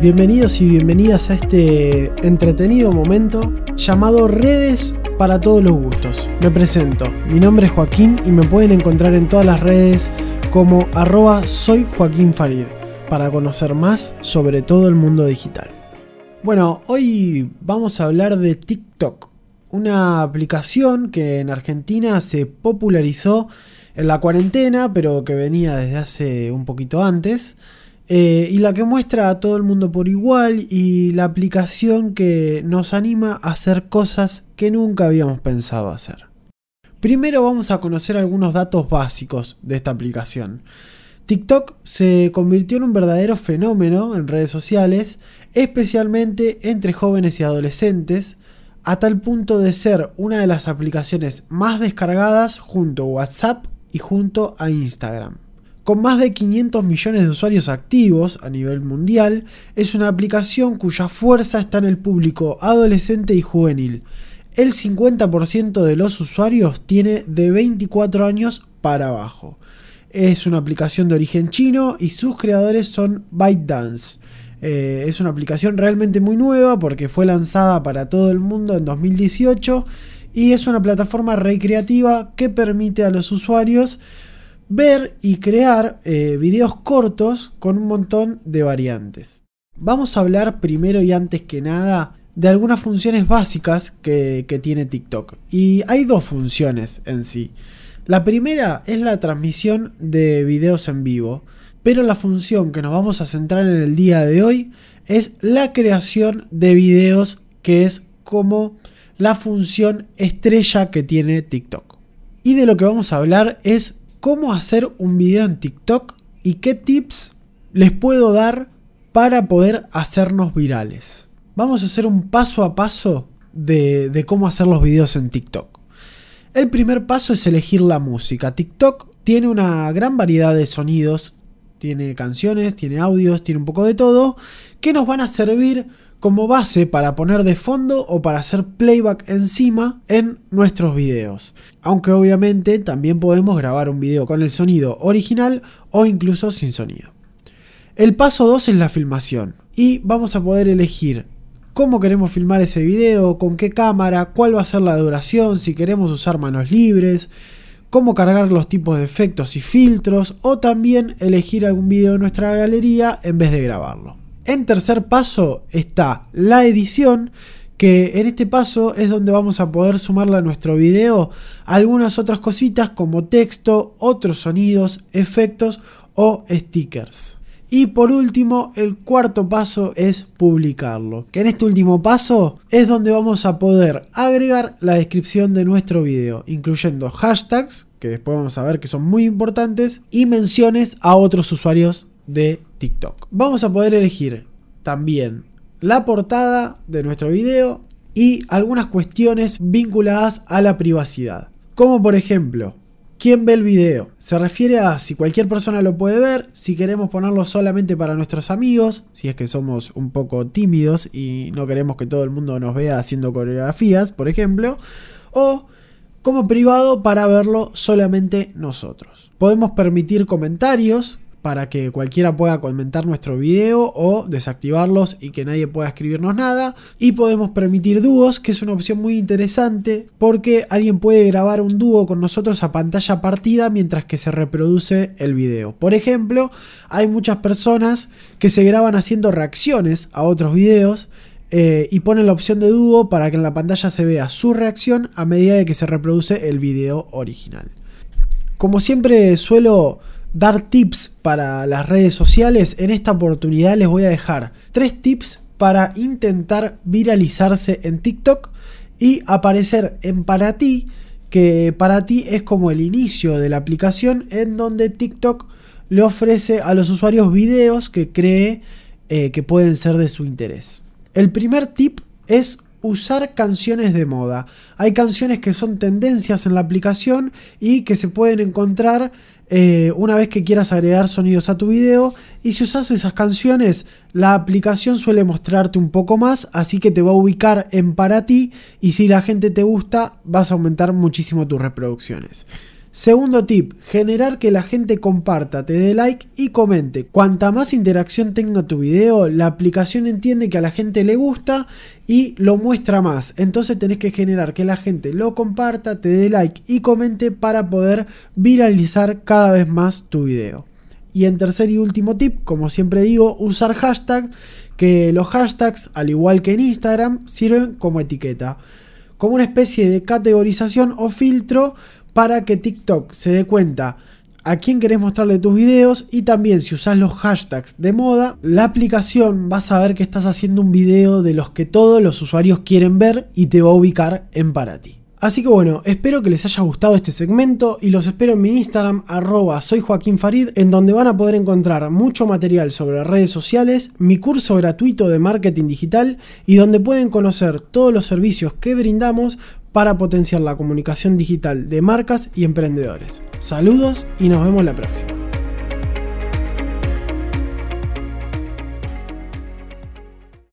Bienvenidos y bienvenidas a este entretenido momento llamado Redes para todos los gustos. Me presento, mi nombre es Joaquín y me pueden encontrar en todas las redes como arroba soy Joaquín Farid para conocer más sobre todo el mundo digital. Bueno, hoy vamos a hablar de TikTok, una aplicación que en Argentina se popularizó en la cuarentena, pero que venía desde hace un poquito antes. Eh, y la que muestra a todo el mundo por igual y la aplicación que nos anima a hacer cosas que nunca habíamos pensado hacer. Primero vamos a conocer algunos datos básicos de esta aplicación. TikTok se convirtió en un verdadero fenómeno en redes sociales, especialmente entre jóvenes y adolescentes, a tal punto de ser una de las aplicaciones más descargadas junto a WhatsApp y junto a Instagram. Con más de 500 millones de usuarios activos a nivel mundial, es una aplicación cuya fuerza está en el público adolescente y juvenil. El 50% de los usuarios tiene de 24 años para abajo. Es una aplicación de origen chino y sus creadores son ByteDance. Eh, es una aplicación realmente muy nueva porque fue lanzada para todo el mundo en 2018 y es una plataforma recreativa que permite a los usuarios ver y crear eh, videos cortos con un montón de variantes. Vamos a hablar primero y antes que nada de algunas funciones básicas que, que tiene TikTok. Y hay dos funciones en sí. La primera es la transmisión de videos en vivo, pero la función que nos vamos a centrar en el día de hoy es la creación de videos, que es como la función estrella que tiene TikTok. Y de lo que vamos a hablar es cómo hacer un video en TikTok y qué tips les puedo dar para poder hacernos virales. Vamos a hacer un paso a paso de, cómo hacer los videos en TikTok. El primer paso es elegir la música. TikTok tiene una gran variedad de sonidos, tiene canciones, tiene audios, tiene un poco de todo, que nos van a servir como base para poner de fondo o para hacer playback encima en nuestros videos. Aunque obviamente también podemos grabar un video con el sonido original o incluso sin sonido. El paso 2 es la filmación y vamos a poder elegir cómo queremos filmar ese video, con qué cámara, cuál va a ser la duración, si queremos usar manos libres, cómo cargar los tipos de efectos y filtros o también elegir algún video de nuestra galería en vez de grabarlo. En tercer paso está la edición, que en este paso es donde vamos a poder sumarle a nuestro video algunas otras cositas como texto, otros sonidos, efectos o stickers. Y por último, el cuarto paso es publicarlo. Que en este último paso es donde vamos a poder agregar la descripción de nuestro video, incluyendo hashtags, que después vamos a ver que son muy importantes, y menciones a otros usuarios de TikTok. Vamos a poder elegir también la portada de nuestro video y algunas cuestiones vinculadas a la privacidad. Como por ejemplo, ¿quién ve el video? Se refiere a si cualquier persona lo puede ver, si queremos ponerlo solamente para nuestros amigos, si es que somos un poco tímidos y no queremos que todo el mundo nos vea haciendo coreografías, por ejemplo, o como privado para verlo solamente nosotros. Podemos permitir comentarios para que cualquiera pueda comentar nuestro video o desactivarlos y que nadie pueda escribirnos nada. Y podemos permitir dúos, que es una opción muy interesante porque alguien puede grabar un dúo con nosotros a pantalla partida mientras que se reproduce el video. Por ejemplo, hay muchas personas que se graban haciendo reacciones a otros videos. Eh, y ponen la opción de dúo para que en la pantalla se vea su reacción a medida de que se reproduce el video original. Como siempre suelo dar tips para las redes sociales, en esta oportunidad les voy a dejar tres tips para intentar viralizarse en TikTok y aparecer en para ti, que para ti es como el inicio de la aplicación en donde TikTok le ofrece a los usuarios videos que cree eh, que pueden ser de su interés. El primer tip es usar canciones de moda. Hay canciones que son tendencias en la aplicación y que se pueden encontrar eh, una vez que quieras agregar sonidos a tu video. Y si usas esas canciones, la aplicación suele mostrarte un poco más, así que te va a ubicar en para ti. Y si la gente te gusta, vas a aumentar muchísimo tus reproducciones. Segundo tip, generar que la gente comparta, te dé like y comente. Cuanta más interacción tenga tu video, la aplicación entiende que a la gente le gusta y lo muestra más. Entonces tenés que generar que la gente lo comparta, te dé like y comente para poder viralizar cada vez más tu video. Y en tercer y último tip, como siempre digo, usar hashtag, que los hashtags, al igual que en Instagram, sirven como etiqueta, como una especie de categorización o filtro para que TikTok se dé cuenta a quién querés mostrarle tus videos y también si usas los hashtags de moda, la aplicación va a saber que estás haciendo un video de los que todos los usuarios quieren ver y te va a ubicar en para ti. Así que bueno, espero que les haya gustado este segmento y los espero en mi Instagram arroba soy Joaquín Farid en donde van a poder encontrar mucho material sobre redes sociales, mi curso gratuito de marketing digital y donde pueden conocer todos los servicios que brindamos para potenciar la comunicación digital de marcas y emprendedores. Saludos y nos vemos la próxima.